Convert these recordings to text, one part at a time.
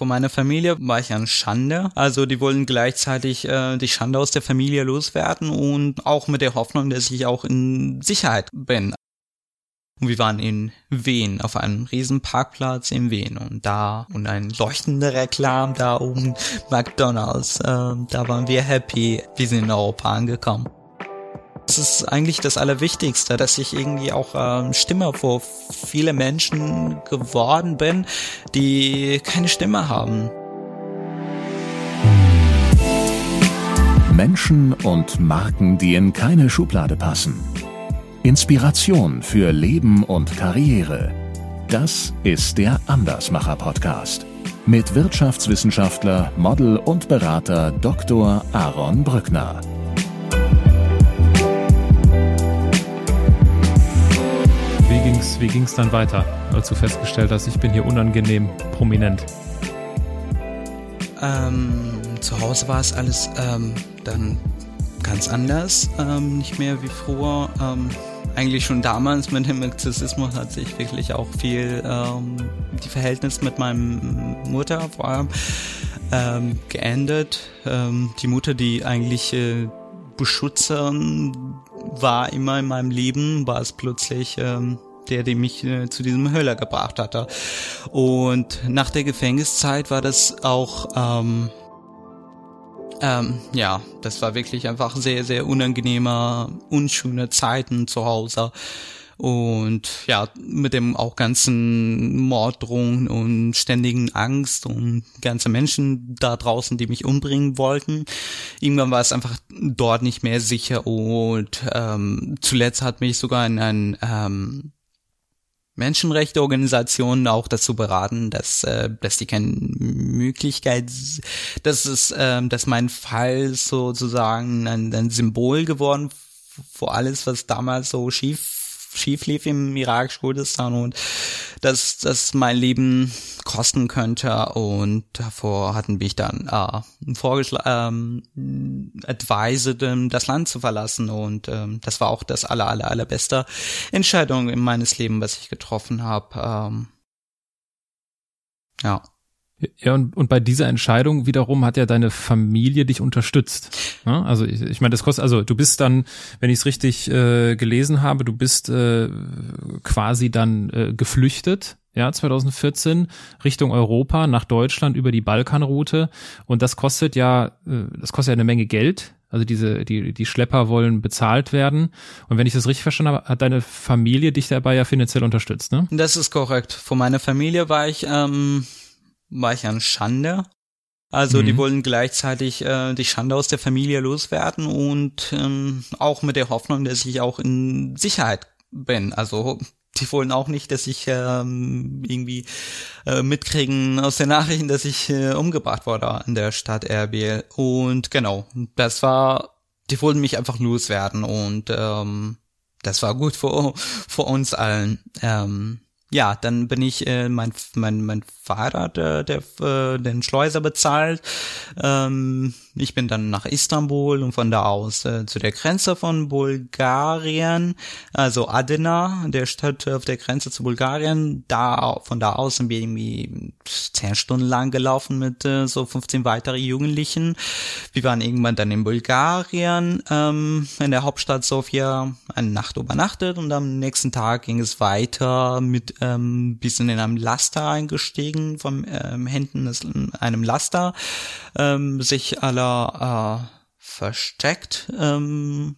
Von meiner Familie war ich an Schande. Also die wollen gleichzeitig äh, die Schande aus der Familie loswerden und auch mit der Hoffnung, dass ich auch in Sicherheit bin. Und wir waren in Wien auf einem riesen Parkplatz in Wien und da und ein leuchtender Reklam da oben McDonald's. Äh, da waren wir happy. Wir sind in Europa angekommen. Das ist eigentlich das Allerwichtigste, dass ich irgendwie auch ähm, Stimme vor viele Menschen geworden bin, die keine Stimme haben. Menschen und Marken, die in keine Schublade passen. Inspiration für Leben und Karriere. Das ist der Andersmacher Podcast mit Wirtschaftswissenschaftler, Model und Berater Dr. Aaron Brückner. Ging's, wie ging's dann weiter, als du festgestellt hast, ich bin hier unangenehm prominent? Ähm, zu Hause war es alles ähm, dann ganz anders, ähm, nicht mehr wie früher. Ähm, eigentlich schon damals mit dem Exorzismus hat sich wirklich auch viel ähm, die Verhältnis mit meinem Mutter vor allem ähm, geändert. Ähm, die Mutter, die eigentlich äh, Beschützerin war immer in meinem Leben, war es plötzlich ähm, der, der mich äh, zu diesem Höller gebracht hatte. Und nach der Gefängniszeit war das auch ähm, ähm, ja, das war wirklich einfach sehr, sehr unangenehmer, unschöne Zeiten zu Hause. Und ja, mit dem auch ganzen Morddrohungen und ständigen Angst und ganze Menschen da draußen, die mich umbringen wollten. Irgendwann war es einfach dort nicht mehr sicher und ähm, zuletzt hat mich sogar in ein ähm, Menschenrechteorganisationen auch dazu beraten, dass, äh, dass die keine Möglichkeit, dass es, äh, dass mein Fall sozusagen ein, ein Symbol geworden vor alles, was damals so schief schief lief im Irak-Kurdistan und dass das mein Leben kosten könnte und davor hatten wir dann äh, vorgeschlagen, ähm, advised, das Land zu verlassen und ähm, das war auch das aller, aller, allerbeste Entscheidung in meines Lebens, was ich getroffen habe. Ähm, ja. Ja, und, und bei dieser Entscheidung wiederum hat ja deine Familie dich unterstützt. Ja, also ich, ich meine, das kostet, also du bist dann, wenn ich es richtig äh, gelesen habe, du bist äh, quasi dann äh, geflüchtet, ja, 2014 Richtung Europa, nach Deutschland über die Balkanroute. Und das kostet ja, äh, das kostet ja eine Menge Geld. Also diese, die, die Schlepper wollen bezahlt werden. Und wenn ich das richtig verstanden habe, hat deine Familie dich dabei ja finanziell unterstützt, ne? Das ist korrekt. Von meiner Familie war ich ähm, war ich an Schande. Also mhm. die wollen gleichzeitig äh, die Schande aus der Familie loswerden und ähm, auch mit der Hoffnung, dass ich auch in Sicherheit bin. Also die wollen auch nicht, dass ich ähm, irgendwie äh, mitkriegen aus den Nachrichten, dass ich äh, umgebracht wurde in der Stadt Erbil. Und genau, das war, die wollten mich einfach loswerden und ähm, das war gut für, für uns allen. Ähm, ja, dann bin ich äh, mein mein mein Vater, der, der äh, den Schleuser bezahlt. Ähm, ich bin dann nach Istanbul und von da aus äh, zu der Grenze von Bulgarien, also Adena, der Stadt auf der Grenze zu Bulgarien. Da von da aus sind wir irgendwie zehn Stunden lang gelaufen mit äh, so 15 weitere Jugendlichen. Wir waren irgendwann dann in Bulgarien, ähm, in der Hauptstadt Sofia, eine Nacht übernachtet und am nächsten Tag ging es weiter mit ähm, bisschen in einem Laster eingestiegen, vom ähm, Händen des, einem Laster, ähm, sich aller äh, versteckt, ähm,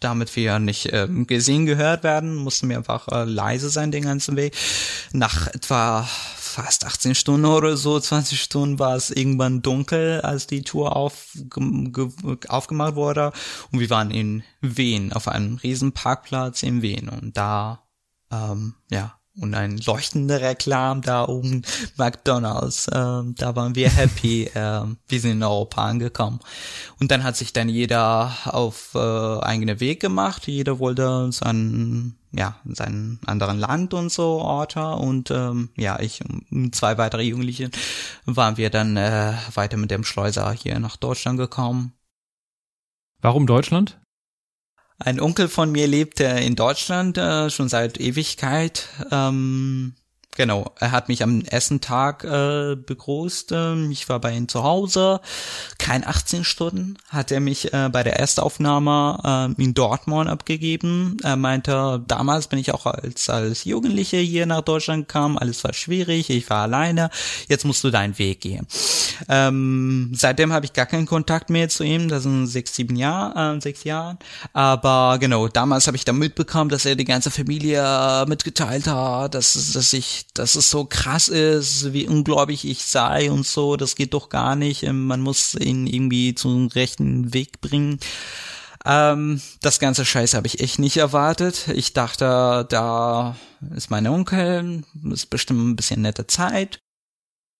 damit wir nicht ähm, gesehen gehört werden, mussten wir einfach äh, leise sein den ganzen Weg. Nach etwa fast 18 Stunden oder so, 20 Stunden war es irgendwann dunkel, als die Tour auf, aufgemacht wurde. Und wir waren in Wien, auf einem riesen Parkplatz in Wien. Und da, ähm, ja, und ein leuchtender Reklam da oben McDonald's. Ähm, da waren wir happy. ähm, wir sind in Europa angekommen. Und dann hat sich dann jeder auf äh, eigene Weg gemacht. Jeder wollte sein ja seinen anderen Land und so Orte und ähm, ja ich und zwei weitere Jugendliche waren wir dann äh, weiter mit dem Schleuser hier nach Deutschland gekommen. Warum Deutschland? Ein Onkel von mir lebt in Deutschland äh, schon seit Ewigkeit. Ähm, genau, er hat mich am ersten Tag äh, begrüßt. Ähm, ich war bei ihm zu Hause. Kein 18 Stunden hat er mich äh, bei der Erstaufnahme äh, in Dortmund abgegeben. Er meinte, damals bin ich auch als, als Jugendliche hier nach Deutschland gekommen. Alles war schwierig. Ich war alleine. Jetzt musst du deinen Weg gehen. Ähm, seitdem habe ich gar keinen Kontakt mehr zu ihm. Das sind sechs, sieben Jahre, äh, sechs Jahren. Aber genau, damals habe ich da mitbekommen, dass er die ganze Familie mitgeteilt hat, dass, dass ich dass es so krass ist, wie ungläubig ich sei und so, das geht doch gar nicht. Ähm, man muss ihn irgendwie zum rechten Weg bringen. Ähm, das ganze Scheiß habe ich echt nicht erwartet. Ich dachte, da ist mein Onkel, ist bestimmt ein bisschen nette Zeit.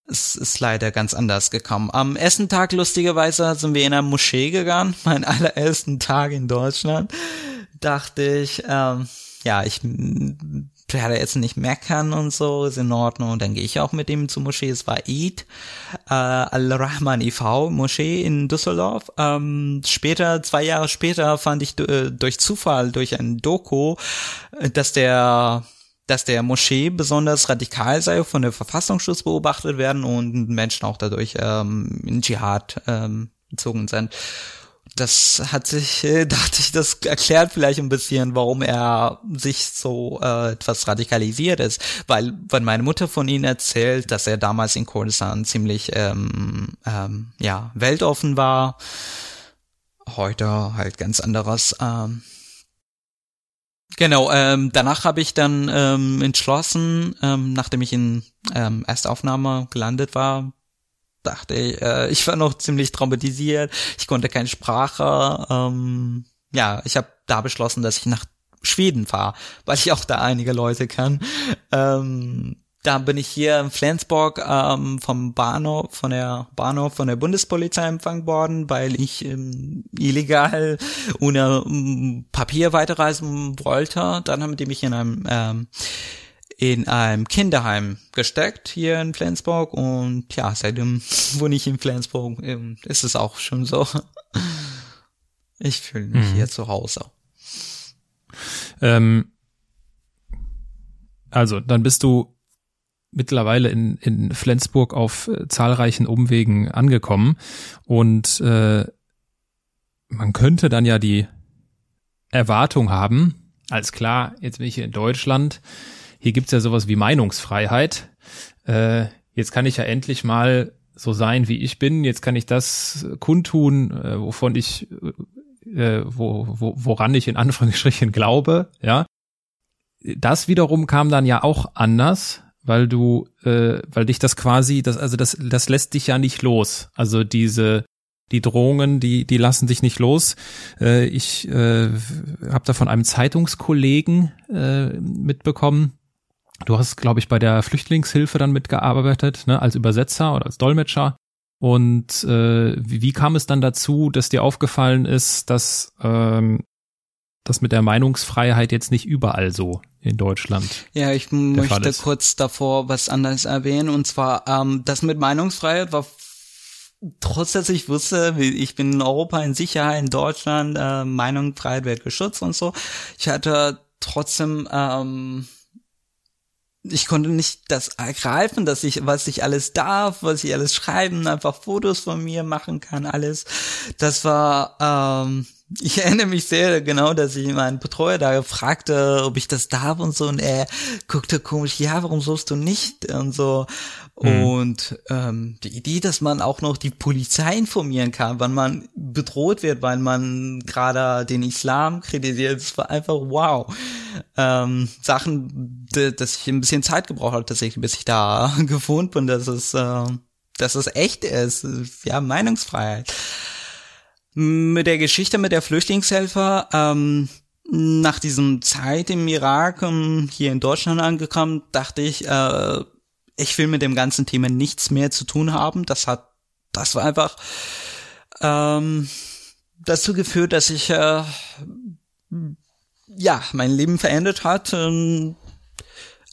Es ist leider ganz anders gekommen. Am ersten Tag, lustigerweise, sind wir in eine Moschee gegangen, meinen allerersten Tag in Deutschland. Dachte ich, ähm, ja, ich werde jetzt nicht meckern und so, ist in Ordnung. Und dann gehe ich auch mit ihm zur Moschee. Es war Eid, äh, Al-Rahman e.V. Moschee in Düsseldorf. Ähm, später, zwei Jahre später, fand ich äh, durch Zufall, durch ein Doku, äh, dass der dass der Moschee besonders radikal sei, von der Verfassungsschutz beobachtet werden und Menschen auch dadurch ähm, in Dschihad ähm, gezogen sind das hat sich, dachte ich, das erklärt vielleicht ein bisschen, warum er sich so äh, etwas radikalisiert ist. Weil, wenn meine Mutter von ihm erzählt, dass er damals in Kurdistan ziemlich ähm, ähm, ja weltoffen war, heute halt ganz anderes. Ähm, Genau, ähm, danach habe ich dann ähm, entschlossen, ähm, nachdem ich in ähm, Erstaufnahme gelandet war, dachte ich, äh, ich war noch ziemlich traumatisiert, ich konnte keine Sprache. Ähm, ja, ich habe da beschlossen, dass ich nach Schweden fahre, weil ich auch da einige Leute kann. Ähm, da bin ich hier in Flensburg ähm, vom Bahnhof, von der Bahnhof von der Bundespolizei empfangen worden, weil ich ähm, illegal ohne ähm, Papier weiterreisen wollte. Dann haben die mich in einem ähm, in einem Kinderheim gesteckt hier in Flensburg und ja, seitdem wohne ich in Flensburg, ist es auch schon so. Ich fühle mich mhm. hier zu Hause. Ähm, also, dann bist du mittlerweile in, in Flensburg auf äh, zahlreichen Umwegen angekommen und äh, man könnte dann ja die Erwartung haben, als klar, jetzt bin ich hier in Deutschland, hier gibt's ja sowas wie Meinungsfreiheit. Äh, jetzt kann ich ja endlich mal so sein, wie ich bin. Jetzt kann ich das kundtun, äh, wovon ich, äh, wo, wo, woran ich in Anführungsstrichen glaube, ja. Das wiederum kam dann ja auch anders, weil du, äh, weil dich das quasi, das, also das, das lässt dich ja nicht los. Also diese, die Drohungen, die, die lassen dich nicht los. Äh, ich äh, habe da von einem Zeitungskollegen äh, mitbekommen, Du hast, glaube ich, bei der Flüchtlingshilfe dann mitgearbeitet, ne, als Übersetzer oder als Dolmetscher. Und äh, wie, wie kam es dann dazu, dass dir aufgefallen ist, dass ähm, das mit der Meinungsfreiheit jetzt nicht überall so in Deutschland. Ja, ich möchte kurz davor was anderes erwähnen. Und zwar, ähm, das mit Meinungsfreiheit war trotz dass ich wusste, ich bin in Europa in Sicherheit, in Deutschland, äh, Meinungsfreiheit wird geschützt und so. Ich hatte trotzdem ähm, ich konnte nicht das ergreifen, dass ich, was ich alles darf, was ich alles schreiben, einfach Fotos von mir machen kann, alles. Das war, ähm, ich erinnere mich sehr genau, dass ich meinen Betreuer da fragte, ob ich das darf und so, und er guckte komisch, ja, warum sollst du nicht und so. Mhm. Und ähm, die Idee, dass man auch noch die Polizei informieren kann, wann man bedroht wird, weil man gerade den Islam kritisiert, das war einfach wow. Ähm, Sachen, dass ich ein bisschen Zeit gebraucht habe, tatsächlich, bis ich da gefunden bin, dass es, äh, dass es echt ist. Ja, Meinungsfreiheit. Mit der Geschichte mit der Flüchtlingshelfer, ähm, nach diesem Zeit im Irak um, hier in Deutschland angekommen, dachte ich, äh, ich will mit dem ganzen Thema nichts mehr zu tun haben. Das hat, das war einfach ähm, dazu geführt, dass ich äh, ja mein Leben verändert hat. Ähm,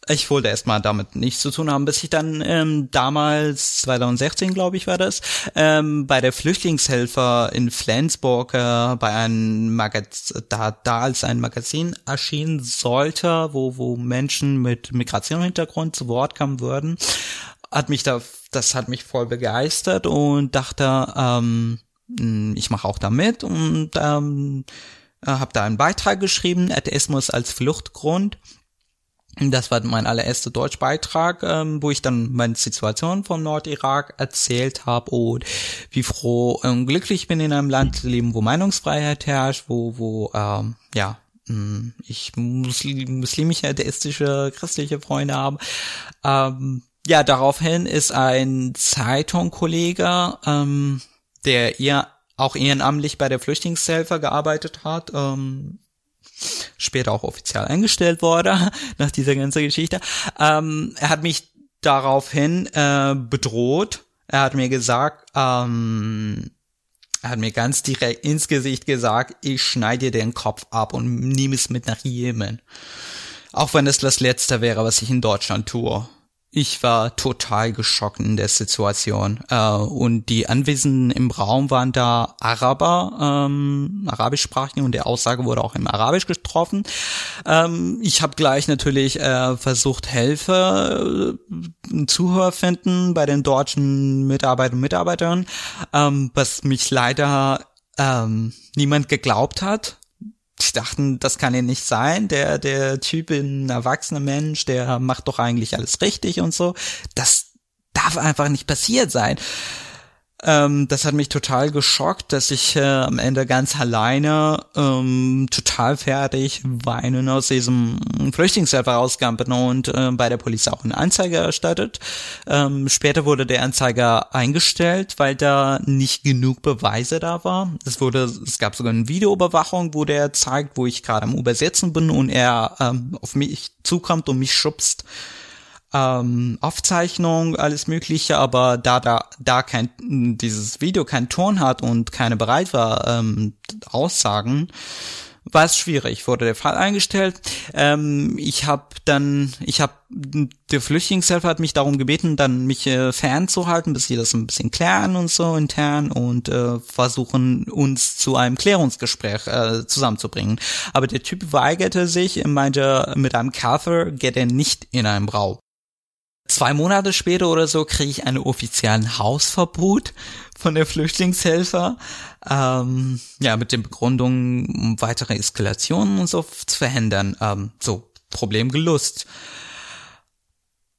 ich wollte erstmal damit nichts zu tun haben, bis ich dann ähm, damals, 2016 glaube ich war das, ähm, bei der Flüchtlingshelfer in Flensburg äh, bei einem Magazin, da, da als ein Magazin erschienen sollte, wo, wo Menschen mit Migrationshintergrund zu Wort kommen würden, hat mich da, das hat mich voll begeistert und dachte, ähm, ich mache auch da mit und ähm, habe da einen Beitrag geschrieben, Atheismus als Fluchtgrund das war mein allererster Deutschbeitrag, ähm, wo ich dann meine Situation vom Nordirak erzählt habe und wie froh und glücklich bin in einem Land zu leben, wo Meinungsfreiheit herrscht, wo, wo ähm, ja, hm, ich muslim, muslimische, atheistische, christliche Freunde habe. Ähm, ja, daraufhin ist ein Zeitungkollege, ähm, der ihr auch ehrenamtlich bei der Flüchtlingshilfe gearbeitet hat, ähm, später auch offiziell eingestellt wurde, nach dieser ganzen Geschichte. Ähm, er hat mich daraufhin äh, bedroht. Er hat mir gesagt, ähm, er hat mir ganz direkt ins Gesicht gesagt, ich schneide dir den Kopf ab und nehme es mit nach Jemen. Auch wenn es das Letzte wäre, was ich in Deutschland tue. Ich war total geschockt in der Situation. Äh, und die Anwesenden im Raum waren da Araber, ähm, arabischsprachigen und der Aussage wurde auch im Arabisch getroffen. Ähm, ich habe gleich natürlich äh, versucht, Hilfe, äh, Zuhörer finden bei den deutschen Mitarbeitern und Mitarbeitern, ähm, was mich leider ähm, niemand geglaubt hat die dachten, das kann ja nicht sein. Der, der Typ, ein erwachsener Mensch, der macht doch eigentlich alles richtig und so. Das darf einfach nicht passiert sein. Ähm, das hat mich total geschockt, dass ich äh, am Ende ganz alleine, ähm, total fertig, weinen aus diesem Flüchtlingshelfer rauskam und äh, bei der Polizei auch eine Anzeige erstattet. Ähm, später wurde der Anzeiger eingestellt, weil da nicht genug Beweise da war. Es wurde, es gab sogar eine Videoüberwachung, wo der zeigt, wo ich gerade am Übersetzen bin und er ähm, auf mich zukommt und mich schubst ähm, Aufzeichnung, alles Mögliche, aber da da da kein dieses Video kein Ton hat und keine bereit war ähm, Aussagen, war es schwierig. Wurde der Fall eingestellt. Ähm, ich habe dann, ich habe der Flüchtlingshelfer hat mich darum gebeten, dann mich äh, fernzuhalten, bis sie das ein bisschen klären und so intern und äh, versuchen uns zu einem Klärungsgespräch äh, zusammenzubringen. Aber der Typ weigerte sich, meinte, mit einem Kaffee geht er nicht in einen Raum. Zwei Monate später oder so kriege ich einen offiziellen Hausverbot von der Flüchtlingshelfer. Ähm, ja, mit den Begründungen, um weitere Eskalationen und so zu verhindern. Ähm, so, Problem gelust.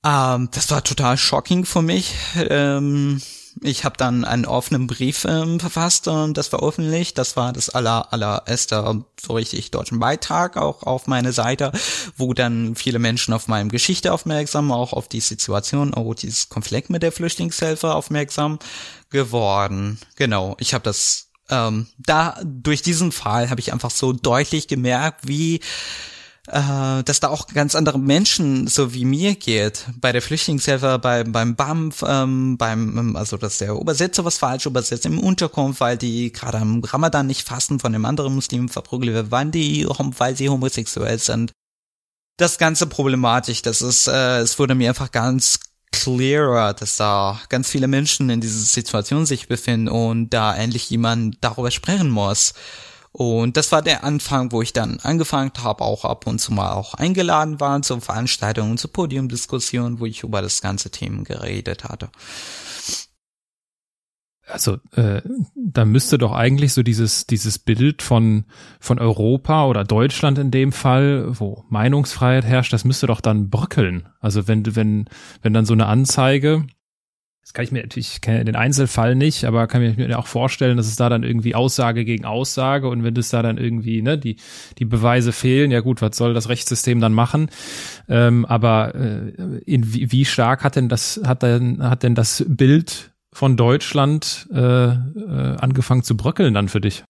Ähm, das war total shocking für mich. Ähm, ich habe dann einen offenen Brief ähm, verfasst und das veröffentlicht. Das war das aller allererste so richtig deutschen Beitrag auch auf meine Seite, wo dann viele Menschen auf meine Geschichte aufmerksam, auch auf die Situation, oh, dieses Konflikt mit der Flüchtlingshilfe aufmerksam geworden. Genau, ich habe das ähm, da durch diesen Fall habe ich einfach so deutlich gemerkt, wie äh, dass da auch ganz andere Menschen so wie mir geht. Bei der Flüchtlingshilfe, bei, beim BAMF, ähm, beim, ähm, also dass der Übersetzer was falsch übersetzt im Unterkunft, weil die gerade am Ramadan nicht fasten von dem anderen Muslim verprügelt werden, die, weil sie homosexuell sind. Das ganze problematisch, das ist, äh, es wurde mir einfach ganz clearer, dass da ganz viele Menschen in dieser Situation sich befinden und da endlich jemand darüber sprechen muss. Und das war der Anfang, wo ich dann angefangen habe, auch ab und zu mal auch eingeladen war zu Veranstaltungen, zu Podiumdiskussionen, wo ich über das ganze Thema geredet hatte. Also äh, da müsste doch eigentlich so dieses dieses Bild von von Europa oder Deutschland in dem Fall, wo Meinungsfreiheit herrscht, das müsste doch dann bröckeln. Also wenn wenn wenn dann so eine Anzeige das kann ich mir natürlich, ich den Einzelfall nicht, aber kann mir auch vorstellen, dass es da dann irgendwie Aussage gegen Aussage und wenn es da dann irgendwie, ne, die, die Beweise fehlen, ja gut, was soll das Rechtssystem dann machen? Ähm, aber äh, in, wie, wie stark hat denn das, hat denn, hat denn das Bild von Deutschland äh, äh, angefangen zu bröckeln dann für dich?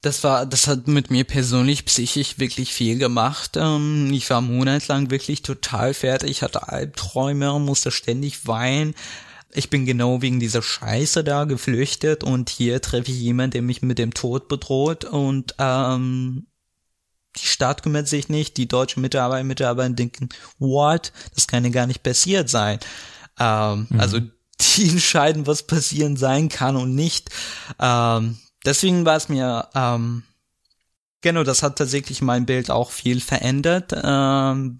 Das war, das hat mit mir persönlich psychisch wirklich viel gemacht. Ähm, ich war monatelang wirklich total fertig, hatte Albträume, musste ständig weinen ich bin genau wegen dieser Scheiße da geflüchtet und hier treffe ich jemanden, der mich mit dem Tod bedroht und ähm, die Staat kümmert sich nicht, die deutschen Mitarbeiter und Mitarbeiter denken, what? Das kann ja gar nicht passiert sein. Ähm, mhm. Also die entscheiden, was passieren sein kann und nicht. Ähm, deswegen war es mir ähm, Genau, das hat tatsächlich mein Bild auch viel verändert. Ähm,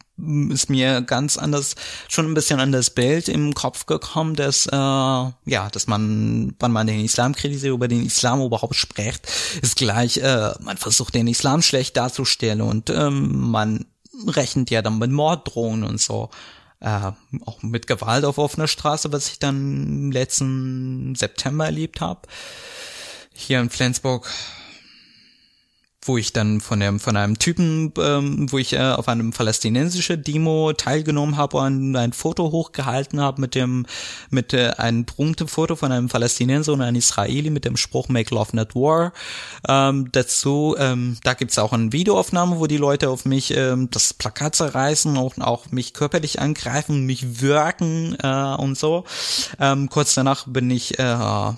ist mir ganz anders, schon ein bisschen an das Bild im Kopf gekommen, dass äh, ja, dass man, wenn man den Islam kritisiert, über den Islam überhaupt spricht, ist gleich, äh, man versucht den Islam schlecht darzustellen und ähm, man rechnet ja dann mit Morddrohungen und so. Äh, auch mit Gewalt auf offener Straße, was ich dann letzten September erlebt habe. Hier in Flensburg wo ich dann von dem von einem Typen, ähm, wo ich äh, auf einem palästinensischen Demo teilgenommen habe und ein Foto hochgehalten habe mit dem mit äh, einem berühmten Foto von einem Palästinenser und einem Israeli mit dem Spruch Make Love Not War. Ähm, dazu, ähm, da gibt's auch eine Videoaufnahme, wo die Leute auf mich ähm, das Plakat zerreißen und auch mich körperlich angreifen, mich wirken äh, und so. Ähm, kurz danach bin ich äh,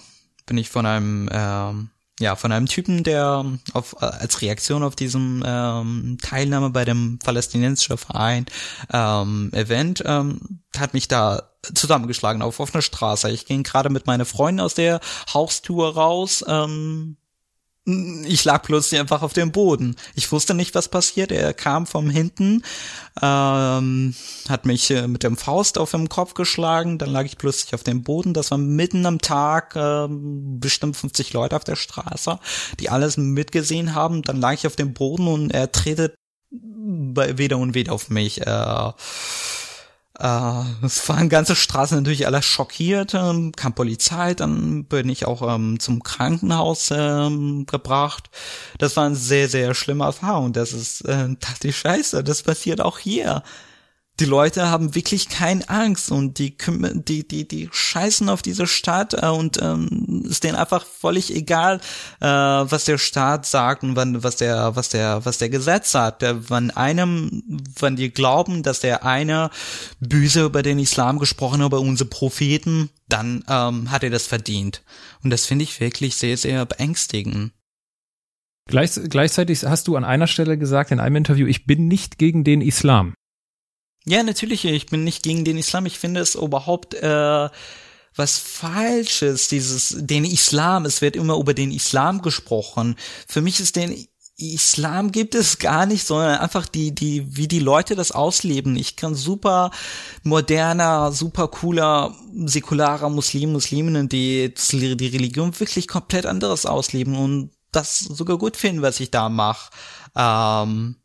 bin ich von einem äh, ja, von einem Typen, der auf, als Reaktion auf diesem ähm, Teilnahme bei dem palästinensischen Verein ähm, Event ähm, hat mich da zusammengeschlagen auf offener Straße. Ich ging gerade mit meiner Freundin aus der Haustour raus. Ähm, ich lag plötzlich einfach auf dem Boden. Ich wusste nicht, was passiert. Er kam von hinten, ähm, hat mich äh, mit dem Faust auf dem Kopf geschlagen. Dann lag ich plötzlich auf dem Boden. Das war mitten am Tag, äh, bestimmt 50 Leute auf der Straße, die alles mitgesehen haben. Dann lag ich auf dem Boden und er tretet weder und weder auf mich. Äh, äh, es waren ganze Straßen natürlich alle schockiert, ähm, kam Polizei, dann bin ich auch ähm, zum Krankenhaus ähm, gebracht. Das war eine sehr, sehr schlimme Erfahrung. Das ist äh, die Scheiße, das passiert auch hier die Leute haben wirklich keine Angst und die die die die scheißen auf diese Stadt äh, und ähm, ist denen einfach völlig egal, äh, was der Staat sagt und wann, was der was der was der Gesetz sagt. Wenn einem, wenn die glauben, dass der eine böse über den Islam gesprochen hat, über unsere Propheten, dann ähm, hat er das verdient. Und das finde ich wirklich sehr sehr beängstigend. Gleich, gleichzeitig hast du an einer Stelle gesagt in einem Interview, ich bin nicht gegen den Islam. Ja, natürlich, ich bin nicht gegen den Islam. Ich finde es überhaupt äh, was Falsches, dieses, den Islam. Es wird immer über den Islam gesprochen. Für mich ist den Islam gibt es gar nicht, sondern einfach die, die, wie die Leute das ausleben. Ich kann super moderner, super cooler, säkularer Muslim, Musliminnen, die die Religion wirklich komplett anderes ausleben und das sogar gut finden, was ich da mache. Ähm,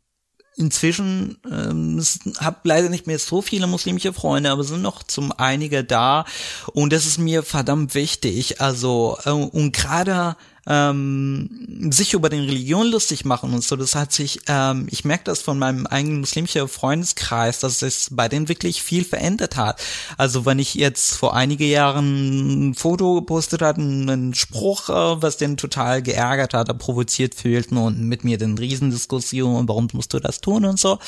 inzwischen ähm, habe leider nicht mehr so viele muslimische Freunde, aber sind noch zum einige da und das ist mir verdammt wichtig. Also äh, und gerade ähm, sich über den Religion lustig machen und so. Das hat sich, ähm, ich merke das von meinem eigenen muslimischen Freundeskreis, dass es bei denen wirklich viel verändert hat. Also wenn ich jetzt vor einige Jahren ein Foto gepostet hatte, einen Spruch, äh, was den total geärgert hat, provoziert fühlten und mit mir den Riesendiskussion, warum musst du das tun und so.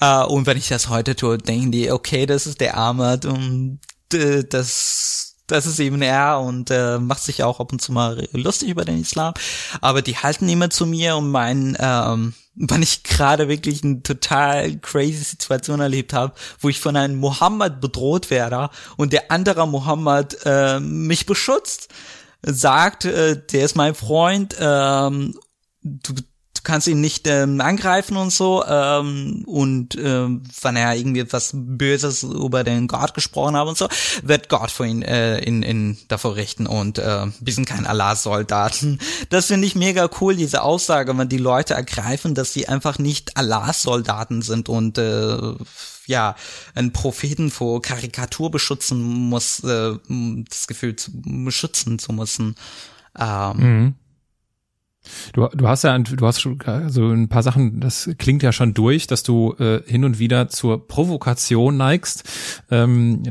Äh, und wenn ich das heute tue, denken die, okay, das ist der Arme und äh, das das ist eben er und äh, macht sich auch ab und zu mal lustig über den Islam. Aber die halten immer zu mir und meinen, ähm, wann ich gerade wirklich eine total crazy Situation erlebt habe, wo ich von einem Mohammed bedroht werde und der andere Mohammed äh, mich beschützt, sagt, äh, der ist mein Freund, ähm, du kannst ihn nicht ähm, angreifen und so. Ähm, und ähm, wenn er irgendwie was Böses über den Gott gesprochen hat und so, wird Gott für ihn äh, in, in davor richten und äh, wir sind kein Allah-Soldaten. Das finde ich mega cool, diese Aussage, wenn die Leute ergreifen, dass sie einfach nicht Allah-Soldaten sind und äh, ja, einen Propheten vor Karikatur beschützen muss, äh, das Gefühl zu beschützen zu müssen. Ähm, mhm. Du, du hast ja, du hast schon also ein paar Sachen, das klingt ja schon durch, dass du äh, hin und wieder zur Provokation neigst. Ähm,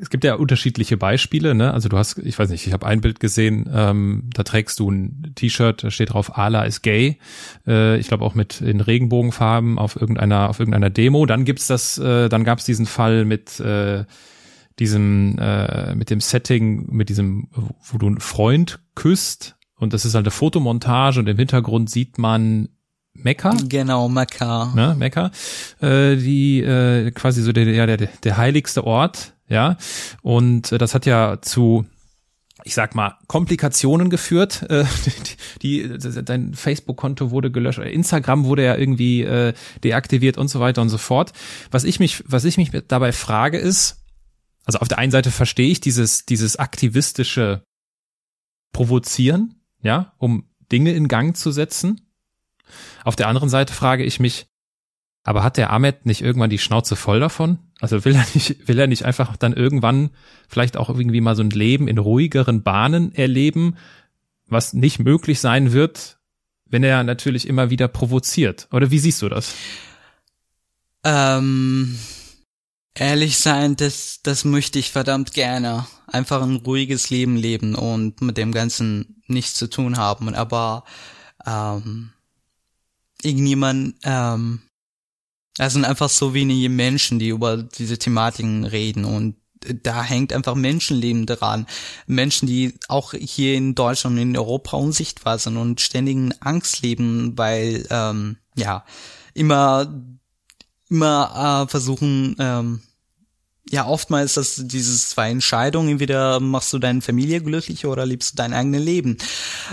es gibt ja unterschiedliche Beispiele, ne? Also du hast, ich weiß nicht, ich habe ein Bild gesehen, ähm, da trägst du ein T-Shirt, da steht drauf Allah ist gay. Äh, ich glaube auch mit in Regenbogenfarben auf irgendeiner auf irgendeiner Demo. Dann gibt's das, äh, dann gab's diesen Fall mit äh, diesem äh, mit dem Setting, mit diesem, wo du einen Freund küsst und das ist halt eine Fotomontage und im Hintergrund sieht man Mekka. Genau, Mekka. Ne, Mekka. Äh, die äh, quasi so der, ja, der, der heiligste Ort, ja. Und äh, das hat ja zu ich sag mal, Komplikationen geführt. Äh, die, die, dein Facebook-Konto wurde gelöscht, Instagram wurde ja irgendwie äh, deaktiviert und so weiter und so fort. Was ich mich, was ich mich dabei frage ist, also auf der einen Seite verstehe ich dieses, dieses aktivistische Provozieren, ja, um Dinge in Gang zu setzen. Auf der anderen Seite frage ich mich, aber hat der Ahmed nicht irgendwann die Schnauze voll davon? Also will er nicht, will er nicht einfach dann irgendwann vielleicht auch irgendwie mal so ein Leben in ruhigeren Bahnen erleben, was nicht möglich sein wird, wenn er natürlich immer wieder provoziert? Oder wie siehst du das? Ähm, ehrlich sein, das, das möchte ich verdammt gerne. Einfach ein ruhiges Leben leben und mit dem Ganzen nichts zu tun haben. Aber ähm, irgendjemand ähm, es sind einfach so wenige Menschen, die über diese Thematiken reden und da hängt einfach Menschenleben dran. Menschen, die auch hier in Deutschland und in Europa unsichtbar sind und ständigen Angst leben, weil ähm, ja immer immer äh, versuchen ähm, ja, oftmals ist das dieses zwei Entscheidungen. Entweder machst du deine Familie glücklich oder lebst du dein eigenes Leben.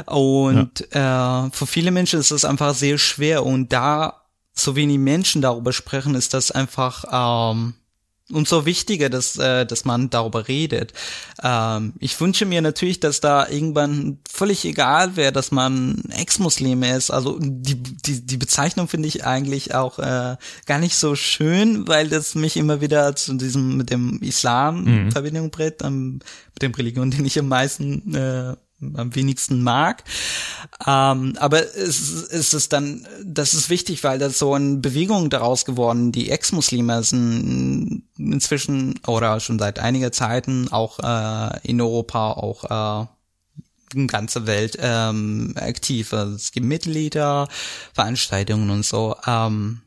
Und ja. äh, für viele Menschen ist das einfach sehr schwer. Und da so wenig Menschen darüber sprechen, ist das einfach ähm, umso wichtiger, dass, äh, dass man darüber redet. Ähm, ich wünsche mir natürlich, dass da irgendwann völlig egal wäre, dass man Ex-Muslim ist. Also die, die, die Bezeichnung finde ich eigentlich auch äh, gar nicht so schön, weil das mich immer wieder zu diesem mit dem Islam mhm. Verbindung bringt, ähm, mit dem Religion, den ich am meisten äh, am wenigsten mag. Ähm, aber es, es ist dann, das ist wichtig, weil das so eine Bewegung daraus geworden. Die Ex-Muslime sind inzwischen oder schon seit einiger Zeiten auch äh, in Europa auch äh, in ganzer Welt ähm, aktiv. Also es gibt Mitglieder, Veranstaltungen und so. Ähm,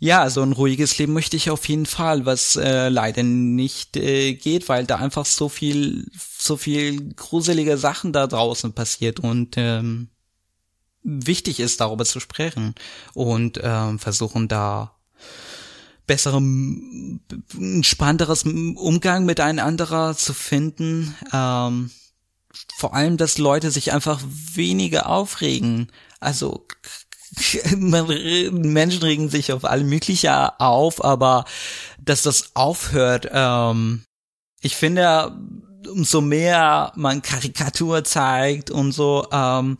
ja, so ein ruhiges Leben möchte ich auf jeden Fall, was äh, leider nicht äh, geht, weil da einfach so viel, so viel gruselige Sachen da draußen passiert und ähm, wichtig ist, darüber zu sprechen und ähm, versuchen da besserem, entspannteres Umgang miteinander zu finden. Ähm, vor allem, dass Leute sich einfach weniger aufregen. Also Menschen regen sich auf alle mögliche auf, aber dass das aufhört, ähm, ich finde, umso mehr man Karikatur zeigt und so, ähm,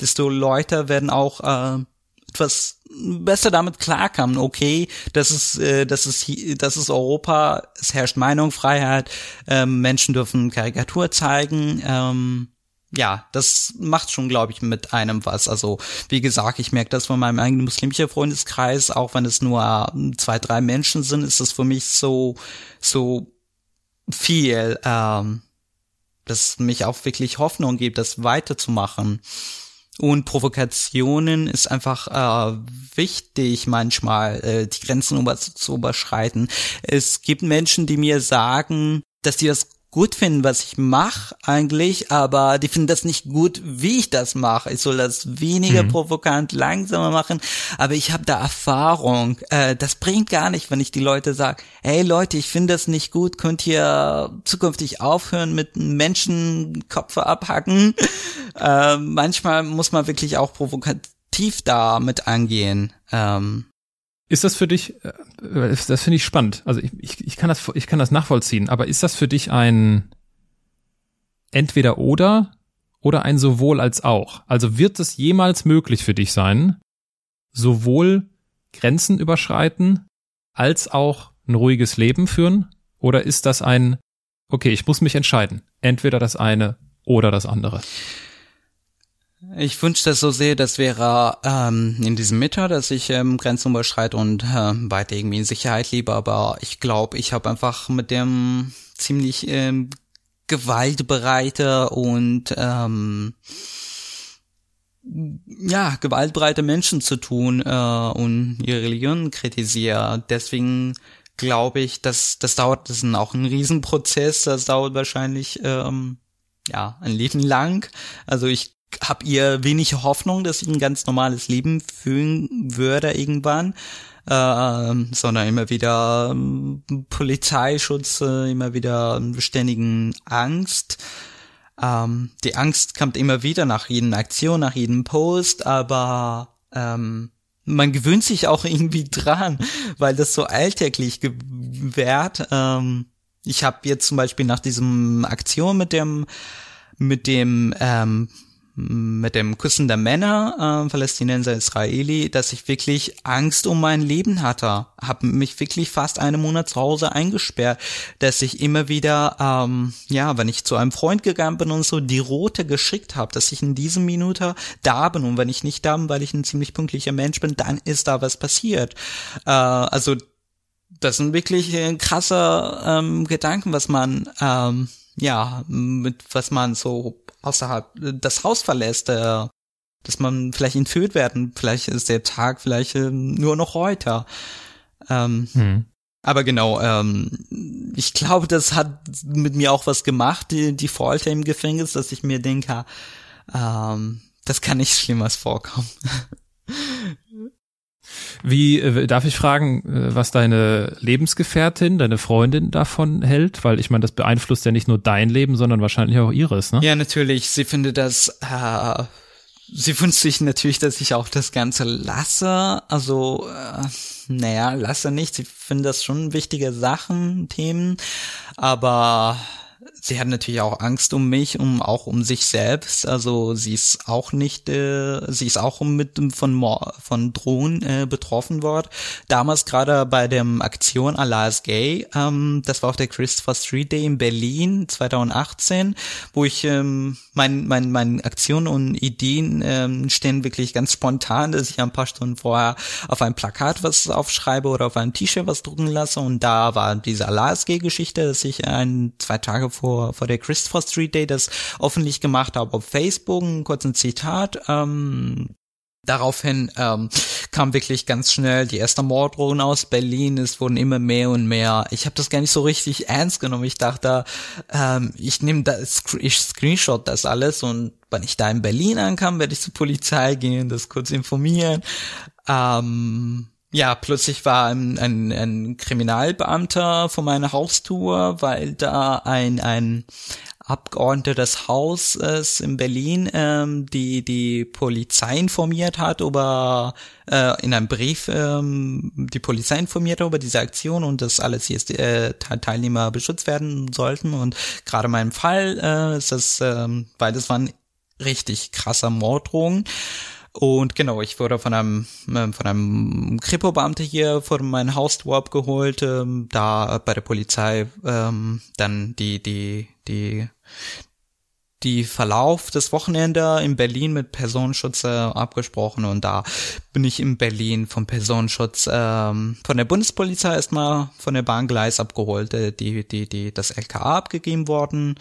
desto Leute werden auch äh, etwas besser damit klarkommen. Okay, das ist, äh, das ist, das ist Europa, es herrscht Meinungsfreiheit, ähm, Menschen dürfen Karikatur zeigen. Ähm, ja, das macht schon, glaube ich, mit einem was. Also, wie gesagt, ich merke das von meinem eigenen muslimischen Freundeskreis, auch wenn es nur zwei, drei Menschen sind, ist das für mich so, so viel, ähm, dass mich auch wirklich Hoffnung gibt, das weiterzumachen. Und Provokationen ist einfach äh, wichtig, manchmal äh, die Grenzen über, zu überschreiten. Es gibt Menschen, die mir sagen, dass die das gut finden, was ich mache eigentlich, aber die finden das nicht gut, wie ich das mache. Ich soll das weniger mhm. provokant, langsamer machen, aber ich habe da Erfahrung. Äh, das bringt gar nicht, wenn ich die Leute sage, hey Leute, ich finde das nicht gut, könnt ihr zukünftig aufhören mit Menschen Köpfe abhacken. Äh, manchmal muss man wirklich auch provokativ damit angehen. Ähm, ist das für dich, äh, das finde ich spannend. Also ich, ich, ich, kann das, ich kann das nachvollziehen, aber ist das für dich ein entweder oder oder ein sowohl als auch? Also wird es jemals möglich für dich sein, sowohl Grenzen überschreiten als auch ein ruhiges Leben führen? Oder ist das ein, okay, ich muss mich entscheiden, entweder das eine oder das andere? Ich wünschte so sehr, das wäre ähm, in diesem Mitte, dass ich ähm, Grenzen überschreite und äh, weiter irgendwie in Sicherheit lebe, aber ich glaube, ich habe einfach mit dem ziemlich ähm, gewaltbereite und ähm, ja, gewaltbereite Menschen zu tun äh, und ihre Religion kritisiere. Deswegen glaube ich, dass das dauert, das ist auch ein Riesenprozess, das dauert wahrscheinlich ähm, ja, ein Leben lang. Also ich habe ihr wenig Hoffnung, dass ich ein ganz normales Leben fühlen würde irgendwann. Äh, sondern immer wieder äh, Polizeischutz, äh, immer wieder beständigen Angst. Ähm, die Angst kommt immer wieder nach jedem Aktion, nach jedem Post, aber ähm, man gewöhnt sich auch irgendwie dran, weil das so alltäglich wird. Ähm, ich habe jetzt zum Beispiel nach diesem Aktion mit dem mit dem ähm, mit dem Küssen der Männer, äh, Palästinenser, Israeli, dass ich wirklich Angst um mein Leben hatte. Habe mich wirklich fast einen Monat zu Hause eingesperrt, dass ich immer wieder, ähm, ja, wenn ich zu einem Freund gegangen bin und so, die Rote geschickt habe, dass ich in diesem Minute da bin und wenn ich nicht da bin, weil ich ein ziemlich pünktlicher Mensch bin, dann ist da was passiert. Äh, also das sind wirklich äh, krasse ähm, Gedanken, was man ähm, ja mit was man so außerhalb äh, das Haus verlässt, äh, dass man vielleicht entführt werden, vielleicht ist der Tag vielleicht äh, nur noch heute. Ähm, hm. Aber genau, ähm, ich glaube, das hat mit mir auch was gemacht, die, die Folter im Gefängnis, dass ich mir denke, ähm, das kann nicht Schlimmes vorkommen. Wie äh, darf ich fragen, äh, was deine Lebensgefährtin, deine Freundin davon hält? Weil ich meine, das beeinflusst ja nicht nur dein Leben, sondern wahrscheinlich auch ihres, ne? Ja, natürlich. Sie findet das. Äh, sie wünscht sich natürlich, dass ich auch das Ganze lasse. Also, äh, naja, lasse nicht. Sie findet das schon wichtige Sachen, Themen. Aber sie hat natürlich auch Angst um mich, um auch um sich selbst. Also sie ist auch nicht, äh, sie ist auch mit von von Drohnen äh, betroffen worden. Damals gerade bei dem Aktion Allah is Gay, ähm, das war auf der Christopher Street Day in Berlin 2018, wo ich ähm, mein mein meine Aktionen und Ideen ähm, stehen wirklich ganz spontan, dass ich ein paar Stunden vorher auf ein Plakat was aufschreibe oder auf ein T-Shirt was drucken lasse und da war diese Allah is Gay Geschichte, dass ich ein zwei Tage vor, vor der Christopher Street Day das öffentlich gemacht habe auf Facebook, ein kurzes Zitat. Ähm, Daraufhin ähm, kam wirklich ganz schnell die erste Morddrohung aus Berlin. Es wurden immer mehr und mehr. Ich habe das gar nicht so richtig ernst genommen. Ich dachte, ähm, ich nehme das, ich screenshot das alles und wenn ich da in Berlin ankam, werde ich zur Polizei gehen, das kurz informieren. Ähm, ja, plötzlich war ein, ein, ein Kriminalbeamter vor meiner Haustür, weil da ein, ein Abgeordneter des Hauses in Berlin ähm, die die Polizei informiert hat über äh, in einem Brief ähm, die Polizei informiert über diese Aktion und dass alles jetzt äh, Teilnehmer beschützt werden sollten. Und gerade in meinem Fall äh, ist das ähm, weil das waren richtig krasser Morddrohungen und genau, ich wurde von einem äh, von einem Kripo-Beamter hier vor meinem Haustor abgeholt, ähm, da bei der Polizei ähm, dann die die die die Verlauf des Wochenende in Berlin mit Personenschutz äh, abgesprochen. Und da bin ich in Berlin vom Personenschutz ähm, von der Bundespolizei erstmal von der Bahngleis abgeholt, äh, die die die das LKA abgegeben worden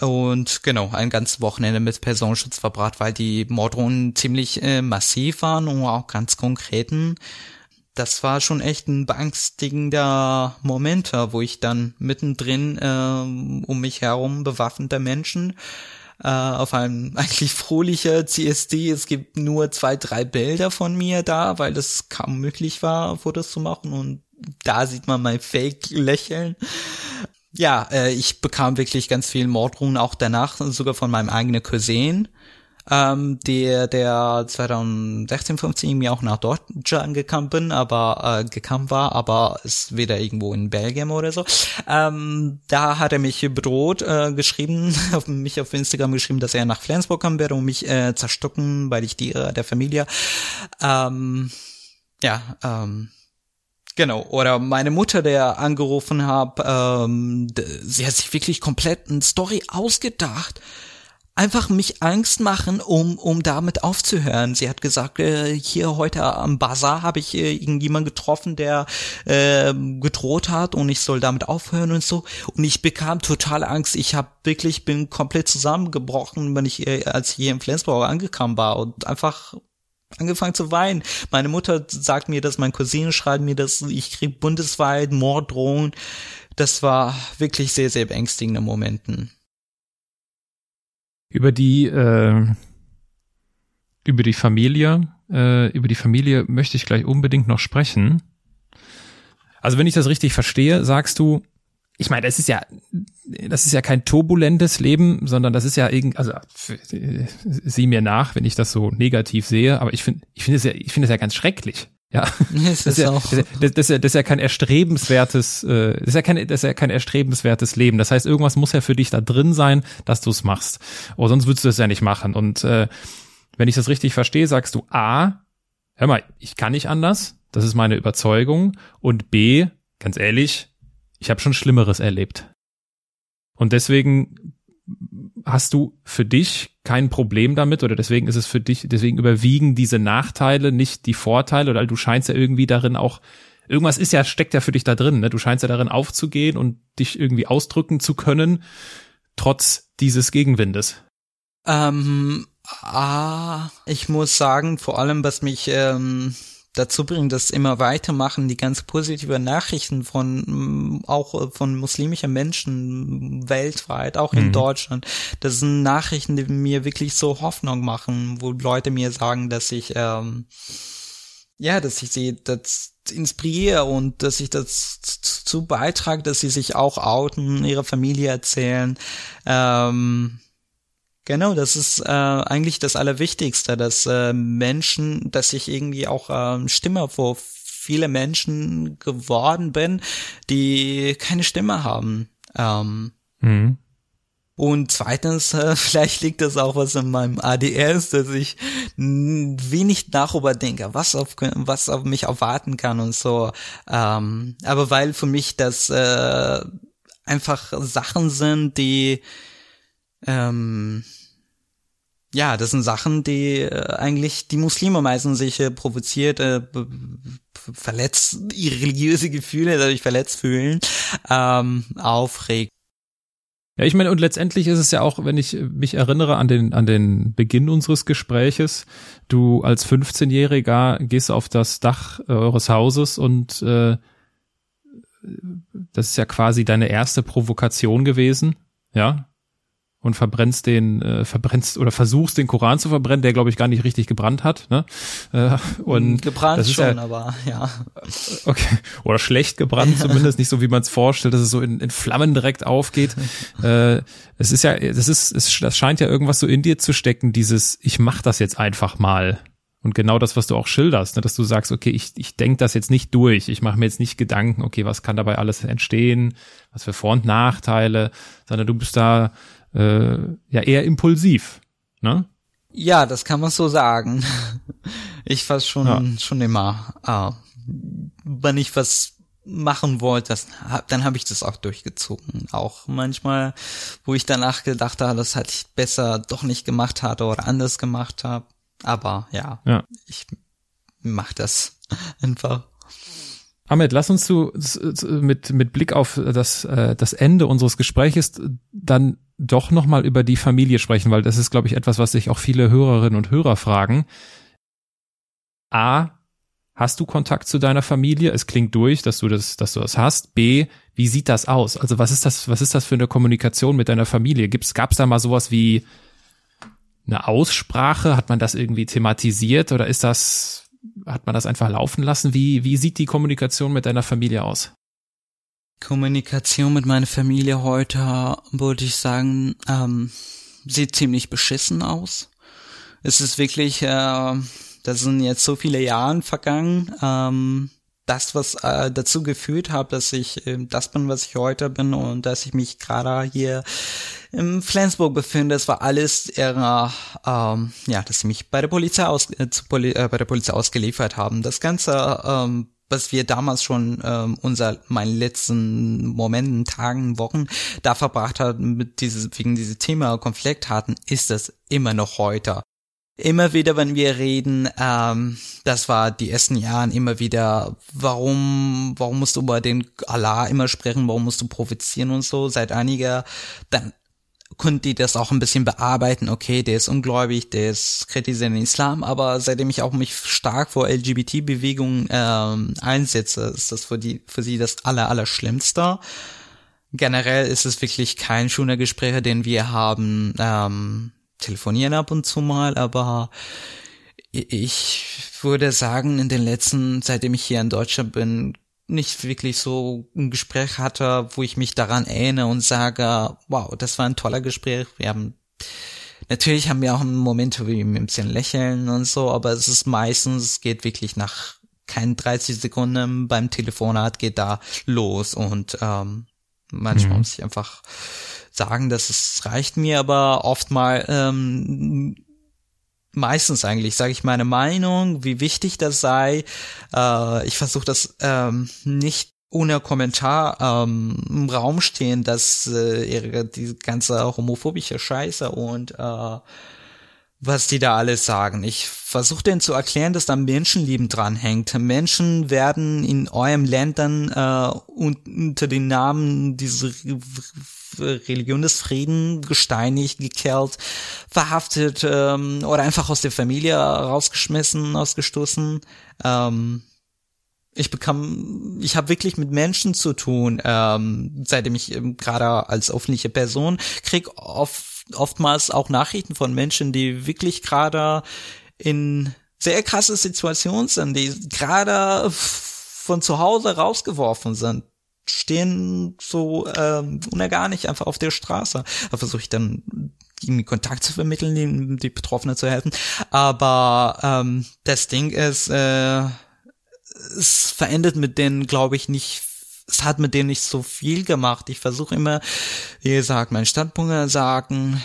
und genau, ein ganzes Wochenende mit Personenschutz verbracht, weil die Morddrohungen ziemlich äh, massiv waren und auch ganz konkreten. Das war schon echt ein beangstigender Moment, wo ich dann mittendrin äh, um mich herum bewaffneter Menschen äh, auf einem eigentlich fröhlicher CSD. Es gibt nur zwei, drei Bilder von mir da, weil es kaum möglich war, Fotos zu machen und da sieht man mein Fake-Lächeln ja, äh, ich bekam wirklich ganz viel Morddrohungen auch danach, sogar von meinem eigenen Cousin, ähm, der, der 2016, 15 mir auch nach Deutschland gekommen bin, aber äh, gekommen war, aber ist weder irgendwo in Belgien oder so. Ähm, da hat er mich bedroht, äh, geschrieben, auf mich auf Instagram geschrieben, dass er nach Flensburg kommen werde und mich äh, zerstucken, weil ich die äh, der Familie. Ähm, ja, ähm, Genau, oder meine Mutter, der angerufen hat, ähm, sie hat sich wirklich komplett eine Story ausgedacht. Einfach mich Angst machen, um, um damit aufzuhören. Sie hat gesagt, äh, hier heute am Bazar habe ich äh, irgendjemand getroffen, der äh, gedroht hat und ich soll damit aufhören und so. Und ich bekam total Angst. Ich habe wirklich, bin komplett zusammengebrochen, wenn ich, äh, als ich hier in Flensburg angekommen war und einfach angefangen zu weinen. Meine Mutter sagt mir das, mein Cousin schreibt mir das, ich krieg bundesweit Morddrohungen. Das war wirklich sehr, sehr beängstigende Momenten. Über die, äh, über die Familie, äh, über die Familie möchte ich gleich unbedingt noch sprechen. Also wenn ich das richtig verstehe, sagst du, ich meine, das ist ja, das ist ja kein turbulentes Leben, sondern das ist ja irgend, also sieh mir nach, wenn ich das so negativ sehe, aber ich finde, ich finde es ja, ich finde es ja ganz schrecklich. Ja, das, ist, ja, das, ist ja, das, ist ja, das ist ja kein erstrebenswertes, äh, das ist ja kein, das ist ja kein erstrebenswertes Leben. Das heißt, irgendwas muss ja für dich da drin sein, dass du es machst. Oder sonst würdest du es ja nicht machen. Und äh, wenn ich das richtig verstehe, sagst du A, hör mal, ich kann nicht anders, das ist meine Überzeugung. Und B, ganz ehrlich, ich habe schon Schlimmeres erlebt. Und deswegen hast du für dich kein Problem damit oder deswegen ist es für dich, deswegen überwiegen diese Nachteile nicht die Vorteile oder du scheinst ja irgendwie darin auch, irgendwas ist ja, steckt ja für dich da drin, ne? Du scheinst ja darin aufzugehen und dich irgendwie ausdrücken zu können, trotz dieses Gegenwindes. Ähm, ah, ich muss sagen, vor allem, was mich ähm, dazu bringen, das immer weitermachen, die ganz positive Nachrichten von mm, auch äh, von muslimischer Menschen weltweit, auch in mhm. Deutschland. Das sind Nachrichten, die mir wirklich so Hoffnung machen, wo Leute mir sagen, dass ich ähm, ja, dass ich sie das inspiriere und dass ich das zu beitrage, dass sie sich auch outen, ihre Familie erzählen. Ähm, Genau, das ist äh, eigentlich das Allerwichtigste, dass äh, Menschen, dass ich irgendwie auch äh, Stimme vor viele Menschen geworden bin, die keine Stimme haben. Ähm, mhm. Und zweitens, äh, vielleicht liegt das auch was in meinem ADS, dass ich wenig darüber denke, was auf, was auf mich erwarten kann und so. Ähm, aber weil für mich das äh, einfach Sachen sind, die ähm, ja, das sind Sachen, die äh, eigentlich die Muslime meistens sich äh, provoziert, äh, verletzt, ihre religiöse Gefühle dadurch verletzt fühlen, ähm, aufregt. Ja, ich meine, und letztendlich ist es ja auch, wenn ich mich erinnere an den, an den Beginn unseres Gespräches, du als 15-Jähriger gehst auf das Dach äh, eures Hauses und äh, das ist ja quasi deine erste Provokation gewesen, ja, und verbrennst den, äh, verbrennst oder versuchst den Koran zu verbrennen, der glaube ich gar nicht richtig gebrannt hat. Ne? Äh, und gebrannt das ist schon, ja, aber ja. Okay. Oder schlecht gebrannt zumindest, nicht so wie man es vorstellt, dass es so in, in Flammen direkt aufgeht. äh, es ist ja, das ist, es, das scheint ja irgendwas so in dir zu stecken, dieses, ich mach das jetzt einfach mal. Und genau das, was du auch schilderst, ne, dass du sagst, okay, ich, ich denke das jetzt nicht durch, ich mache mir jetzt nicht Gedanken, okay, was kann dabei alles entstehen, was für Vor- und Nachteile, sondern du bist da äh, ja eher impulsiv, ne? Ja, das kann man so sagen. Ich war schon ja. schon immer, äh, wenn ich was machen wollte, das, dann habe ich das auch durchgezogen. Auch manchmal, wo ich danach gedacht habe, das hätte ich besser doch nicht gemacht hatte oder anders gemacht habe. Aber ja, ja. ich mach das einfach. Ahmed, lass uns zu, mit, mit Blick auf das, äh, das Ende unseres Gespräches dann doch nochmal über die Familie sprechen, weil das ist, glaube ich, etwas, was sich auch viele Hörerinnen und Hörer fragen. A, hast du Kontakt zu deiner Familie? Es klingt durch, dass du das, dass du das hast. B, wie sieht das aus? Also was ist das, was ist das für eine Kommunikation mit deiner Familie? Gibt's, gab's da mal sowas wie eine Aussprache? Hat man das irgendwie thematisiert oder ist das, hat man das einfach laufen lassen? Wie, wie sieht die Kommunikation mit deiner Familie aus? Kommunikation mit meiner Familie heute, würde ich sagen, ähm, sieht ziemlich beschissen aus. Es ist wirklich, äh, da sind jetzt so viele Jahre vergangen. Ähm, das, was äh, dazu geführt hat, dass ich äh, das bin, was ich heute bin und dass ich mich gerade hier im Flensburg befinde, das war alles eher, ähm, ja, dass sie mich bei der Polizei aus, äh, zu Poli äh, bei der Polizei ausgeliefert haben. Das Ganze ähm, was wir damals schon ähm, unser meinen letzten Momenten, Tagen, Wochen da verbracht haben mit dieses wegen dieses Thema Konflikt hatten, ist das immer noch heute. Immer wieder, wenn wir reden, ähm, das war die ersten Jahren immer wieder, warum, warum musst du über den Allah immer sprechen, warum musst du provozieren und so, seit einiger, dann konnten die das auch ein bisschen bearbeiten. Okay, der ist ungläubig, der ist kritisiert den Islam, aber seitdem ich auch mich stark vor LGBT-Bewegungen ähm, einsetze, ist das für die für sie das aller aller Schlimmste. Generell ist es wirklich kein schöner Gespräch, den wir haben. Ähm, telefonieren ab und zu mal, aber ich würde sagen, in den letzten, seitdem ich hier in Deutschland bin, nicht wirklich so ein Gespräch hatte, wo ich mich daran erinnere und sage, wow, das war ein toller Gespräch. Wir haben natürlich haben wir auch Momente wie ein bisschen lächeln und so, aber es ist meistens, es geht wirklich nach keinen 30 Sekunden beim Telefonat geht da los und ähm, manchmal mhm. muss ich einfach sagen, dass es reicht mir, aber oft mal ähm, meistens eigentlich sage ich meine Meinung, wie wichtig das sei. Äh, ich versuche das ähm, nicht ohne Kommentar ähm, im Raum stehen, dass äh, ihre die ganze homophobische Scheiße und äh, was die da alles sagen. Ich versuche denen zu erklären, dass da Menschenleben dran hängt. Menschen werden in eurem Ländern äh, unter den Namen dieser Religion des Frieden gesteinigt, gekerlt, verhaftet ähm, oder einfach aus der Familie rausgeschmissen, ausgestoßen. Ähm, ich bekam, ich habe wirklich mit Menschen zu tun, ähm, seitdem ich ähm, gerade als öffentliche Person krieg oft oftmals auch Nachrichten von Menschen, die wirklich gerade in sehr krasse Situationen sind, die gerade von zu Hause rausgeworfen sind, stehen so ähm, unergarnig einfach auf der Straße. Da versuche ich dann irgendwie Kontakt zu vermitteln, die, die Betroffenen zu helfen. Aber ähm, das Ding ist, äh, es verändert mit denen, glaube ich, nicht es hat mit denen nicht so viel gemacht. Ich versuche immer, wie gesagt, meinen Standpunkt sagen,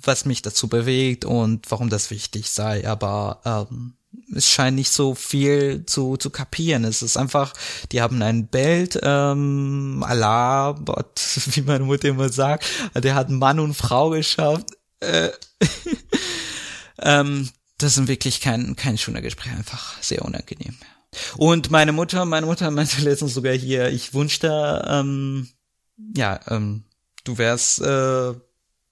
was mich dazu bewegt und warum das wichtig sei. Aber ähm, es scheint nicht so viel zu, zu kapieren. Es ist einfach, die haben ein Bild, ähm, Allah, Gott, wie meine Mutter immer sagt, der hat Mann und Frau geschafft. Äh, ähm, das sind wirklich kein, kein schöner Gespräch, einfach sehr unangenehm. Und meine Mutter, meine Mutter meinte letztens sogar hier, ich wünschte, ähm, ja, ähm, du wärst, äh,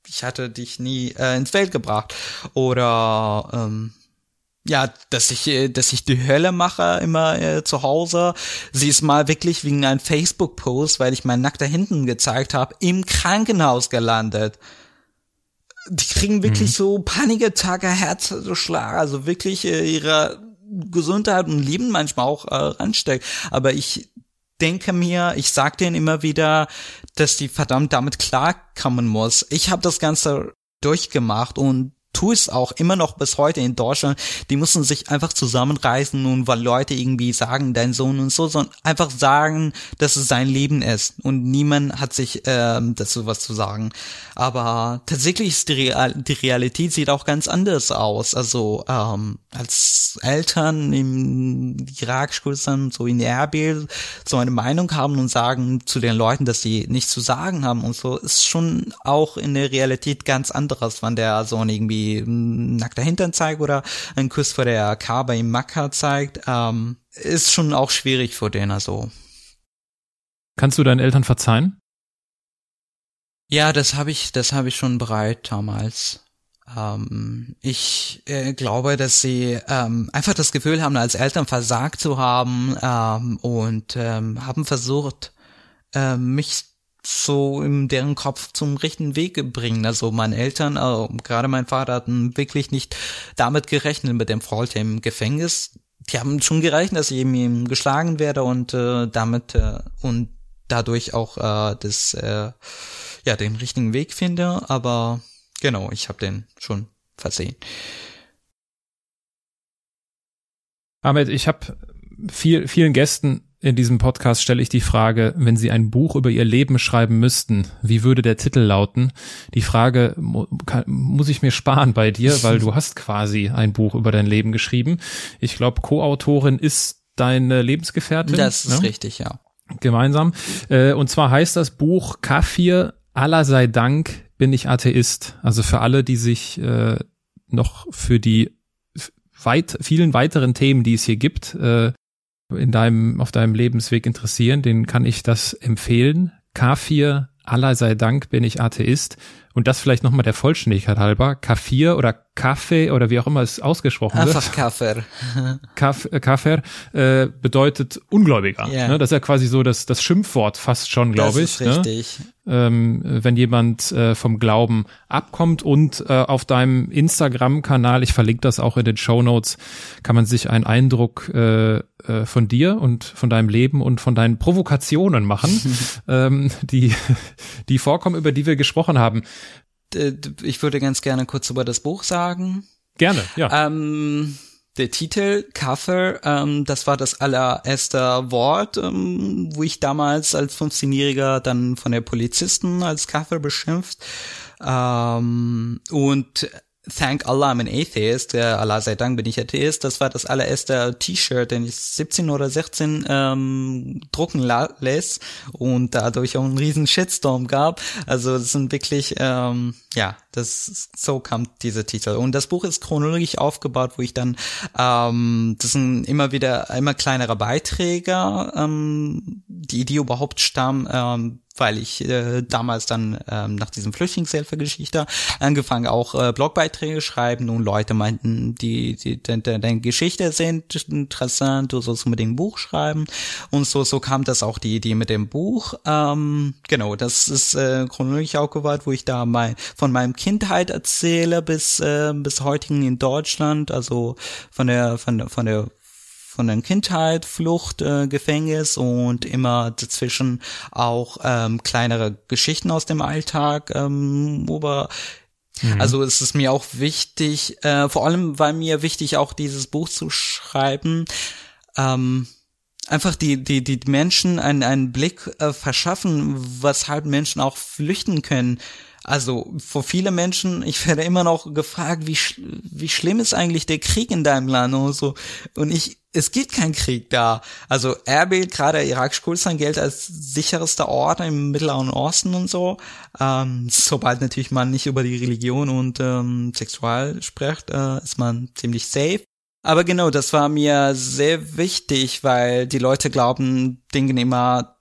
ich hatte dich nie äh, ins Feld gebracht. Oder ähm, ja, dass ich, äh, dass ich die Hölle mache immer äh, zu Hause. Sie ist mal wirklich wegen einem Facebook-Post, weil ich meinen nackter hinten gezeigt habe, im Krankenhaus gelandet. Die kriegen wirklich mhm. so Panikattacke, Herzschlag, also wirklich äh, ihre Gesundheit und Leben manchmal auch äh, ransteckt. Aber ich denke mir, ich sag denen immer wieder, dass die verdammt damit klarkommen muss. Ich habe das Ganze durchgemacht und tue es auch immer noch bis heute in Deutschland. Die müssen sich einfach zusammenreißen und weil Leute irgendwie sagen, dein Sohn und so, sondern einfach sagen, dass es sein Leben ist und niemand hat sich ähm, dazu was zu sagen. Aber tatsächlich ist die, Real die Realität sieht auch ganz anders aus. Also ähm, als Eltern im Irak-Kurdistan, so in Erbil, so eine Meinung haben und sagen zu den Leuten, dass sie nichts zu sagen haben und so, ist schon auch in der Realität ganz anderes, wenn der Sohn irgendwie nackter Hintern zeigt oder einen Kuss vor der Kaaba im Makka zeigt, ähm, ist schon auch schwierig für den, also. Kannst du deinen Eltern verzeihen? Ja, das habe ich, das habe ich schon bereit damals. Ähm, ich äh, glaube, dass sie ähm, einfach das Gefühl haben, als Eltern versagt zu haben ähm, und ähm, haben versucht, äh, mich so in deren Kopf zum richtigen Weg bringen. Also meine Eltern, äh, gerade mein Vater hatten wirklich nicht damit gerechnet mit dem Folter im Gefängnis. Die haben schon gerechnet, dass ich eben geschlagen werde und äh, damit äh, und dadurch auch äh, das äh, ja den richtigen Weg finde. Aber genau, ich habe den schon versehen. Ahmed, ich habe viel, vielen Gästen in diesem Podcast stelle ich die Frage, wenn Sie ein Buch über Ihr Leben schreiben müssten, wie würde der Titel lauten? Die Frage kann, muss ich mir sparen bei dir, weil du hast quasi ein Buch über dein Leben geschrieben. Ich glaube, Co-Autorin ist deine Lebensgefährtin. Das ist ne? richtig, ja. Gemeinsam. Äh, und zwar heißt das Buch Kafir, aller sei Dank, bin ich Atheist. Also für alle, die sich äh, noch für die weit, vielen weiteren Themen, die es hier gibt, äh, in deinem, auf deinem Lebensweg interessieren, den kann ich das empfehlen. K4, Allah sei Dank bin ich Atheist. Und das vielleicht nochmal der Vollständigkeit halber. Kafir oder Kaffee oder wie auch immer es ausgesprochen Einfach wird. Einfach Kafir. Kaf, äh, Kafir äh, bedeutet Ungläubiger. Yeah. Ne? Das ist ja quasi so das, das Schimpfwort fast schon, glaube ich. Das ist richtig. Ne? Ähm, wenn jemand äh, vom Glauben abkommt und äh, auf deinem Instagram-Kanal, ich verlinke das auch in den Show Notes, kann man sich einen Eindruck äh, äh, von dir und von deinem Leben und von deinen Provokationen machen, ähm, die, die vorkommen, über die wir gesprochen haben. Ich würde ganz gerne kurz über das Buch sagen. Gerne, ja. Ähm, der Titel, Cover, ähm, das war das allererste Wort, ähm, wo ich damals als 15-Jähriger dann von der Polizisten als Cover beschimpft. Ähm, und Thank Allah, I'm an Atheist, äh, Allah sei Dank bin ich Atheist, das war das allererste T-Shirt, den ich 17 oder 16 ähm, drucken lässt und dadurch auch einen riesen Shitstorm gab. Also das sind wirklich, ähm, ja, das so kam dieser Titel. Und das Buch ist chronologisch aufgebaut, wo ich dann, ähm, das sind immer wieder immer kleinere Beiträge, ähm, die Idee überhaupt stammt, ähm, weil ich äh, damals dann ähm, nach diesem Flüchtlingshilfe-Geschichte angefangen auch äh, Blogbeiträge schreiben. Und Leute meinten, die, die, die, die Geschichte sind interessant, du sollst unbedingt ein Buch schreiben. Und so, so kam das auch die Idee mit dem Buch. Ähm, genau, das ist äh, chronologisch aufgebaut, wo ich da mal von meinem Kindheit erzähle bis äh, bis heutigen in Deutschland, also von der von von der von der Kindheit, Flucht, äh, Gefängnis und immer dazwischen auch ähm, kleinere Geschichten aus dem Alltag. Ähm, aber mhm. also es ist mir auch wichtig, äh, vor allem war mir wichtig, auch dieses Buch zu schreiben. Ähm, einfach die, die, die Menschen einen, einen Blick äh, verschaffen, weshalb Menschen auch flüchten können. Also vor viele Menschen, ich werde immer noch gefragt, wie, wie schlimm ist eigentlich der Krieg in deinem Land und so. Und ich, es gibt keinen Krieg da. Also Erbil, gerade irakisch-Kurdistan, gilt als sicherster Ort im Mittleren Osten und so. Ähm, sobald natürlich man nicht über die Religion und ähm, Sexual spricht, äh, ist man ziemlich safe. Aber genau, das war mir sehr wichtig, weil die Leute glauben, denken immer,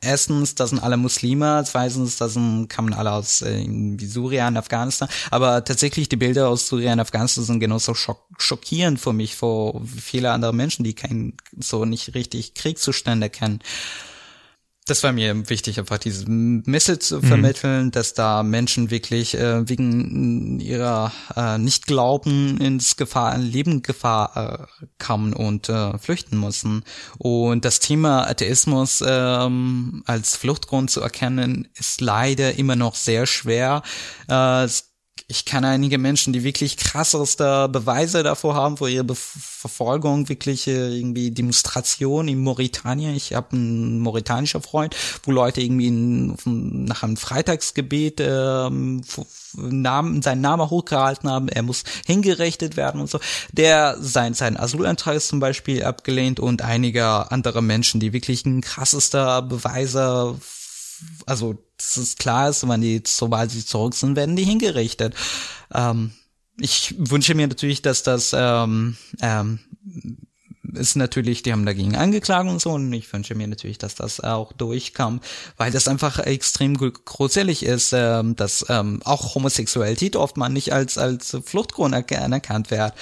erstens, das sind alle Muslime, zweitens, das sind, kamen alle aus äh, Syrien, Afghanistan, aber tatsächlich die Bilder aus Syrien, Afghanistan sind genauso schock schockierend für mich, für viele andere Menschen, die kein, so nicht richtig Kriegszustände kennen das war mir wichtig, einfach diese Message zu mhm. vermitteln, mhm. dass da Menschen wirklich äh, wegen ihrer äh, Nicht-Glauben ins Gefahr, Leben Gefahr äh, kamen und äh, flüchten mussten. Und das Thema Atheismus ähm, als Fluchtgrund zu erkennen, ist leider immer noch sehr schwer. Äh, ich kenne einige Menschen, die wirklich krasseste Beweise davor haben, wo ihre Be Verfolgung wirklich äh, irgendwie Demonstration in Mauretanien. Ich habe einen mauretanischer Freund, wo Leute irgendwie in, nach einem Freitagsgebet ähm, Namen, seinen Namen hochgehalten haben. Er muss hingerichtet werden und so. Der sein sein Asylantrag ist zum Beispiel abgelehnt und einige andere Menschen, die wirklich ein krassester Beweise also das ist klar ist, wenn die, sobald sie zurück sind, werden die hingerichtet. Ähm, ich wünsche mir natürlich, dass das ähm, ähm, ist natürlich, die haben dagegen angeklagt und so, und ich wünsche mir natürlich, dass das auch durchkam, weil das einfach extrem gruselig ist, ähm, dass ähm, auch Homosexualität oft mal nicht als als Fluchtgrund anerkannt wird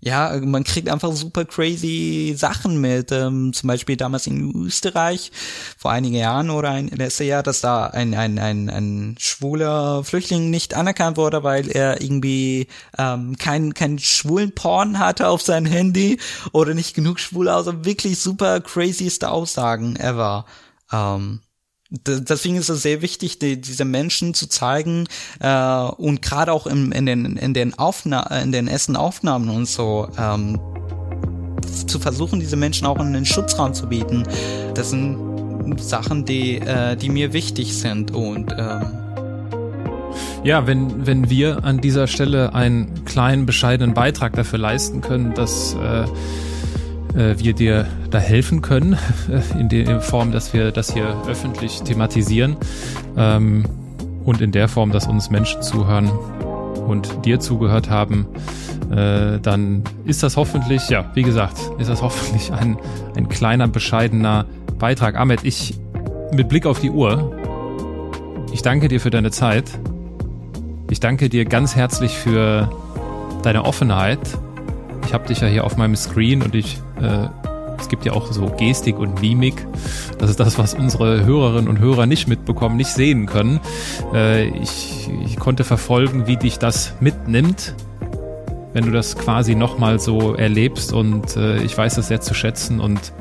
ja, man kriegt einfach super crazy Sachen mit. Ähm, zum Beispiel damals in Österreich vor einigen Jahren oder ein letztes Jahr, dass da ein, ein, ein, ein schwuler Flüchtling nicht anerkannt wurde, weil er irgendwie ähm, kein, kein schwulen Porn hatte auf seinem Handy oder nicht genug schwul, also wirklich super crazyste Aussagen ever. Ähm, deswegen ist es sehr wichtig, die, diese Menschen zu zeigen äh, und gerade auch im, in den in den Aufna in den ersten Aufnahmen und so ähm, zu versuchen, diese Menschen auch in den Schutzraum zu bieten. Das sind Sachen, die äh, die mir wichtig sind und ähm, ja, wenn, wenn wir an dieser Stelle einen kleinen, bescheidenen Beitrag dafür leisten können, dass äh, äh, wir dir da helfen können, in der Form, dass wir das hier öffentlich thematisieren ähm, und in der Form, dass uns Menschen zuhören und dir zugehört haben, äh, dann ist das hoffentlich, ja, wie gesagt, ist das hoffentlich ein, ein kleiner, bescheidener Beitrag. Ahmed, ich mit Blick auf die Uhr Ich danke dir für deine Zeit. Ich danke dir ganz herzlich für deine Offenheit. Ich habe dich ja hier auf meinem Screen und ich äh, es gibt ja auch so Gestik und Mimik. Das ist das, was unsere Hörerinnen und Hörer nicht mitbekommen, nicht sehen können. Äh, ich, ich konnte verfolgen, wie dich das mitnimmt, wenn du das quasi nochmal so erlebst und äh, ich weiß das sehr zu schätzen und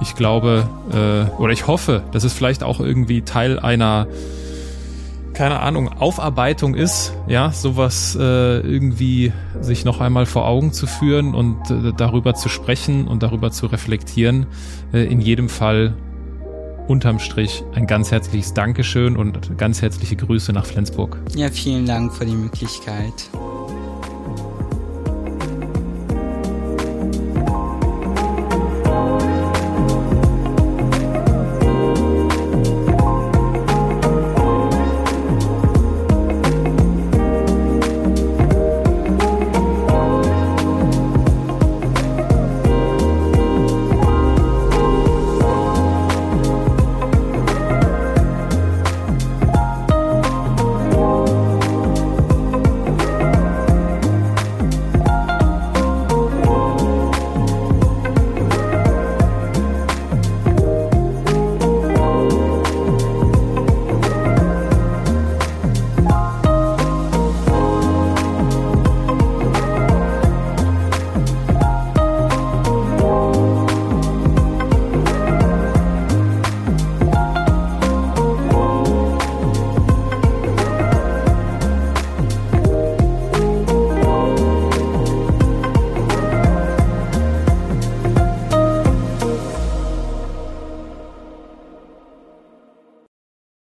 ich glaube äh, oder ich hoffe, dass es vielleicht auch irgendwie Teil einer keine Ahnung, Aufarbeitung ist, ja, sowas äh, irgendwie sich noch einmal vor Augen zu führen und äh, darüber zu sprechen und darüber zu reflektieren. Äh, in jedem Fall unterm Strich ein ganz herzliches Dankeschön und ganz herzliche Grüße nach Flensburg. Ja, vielen Dank für die Möglichkeit.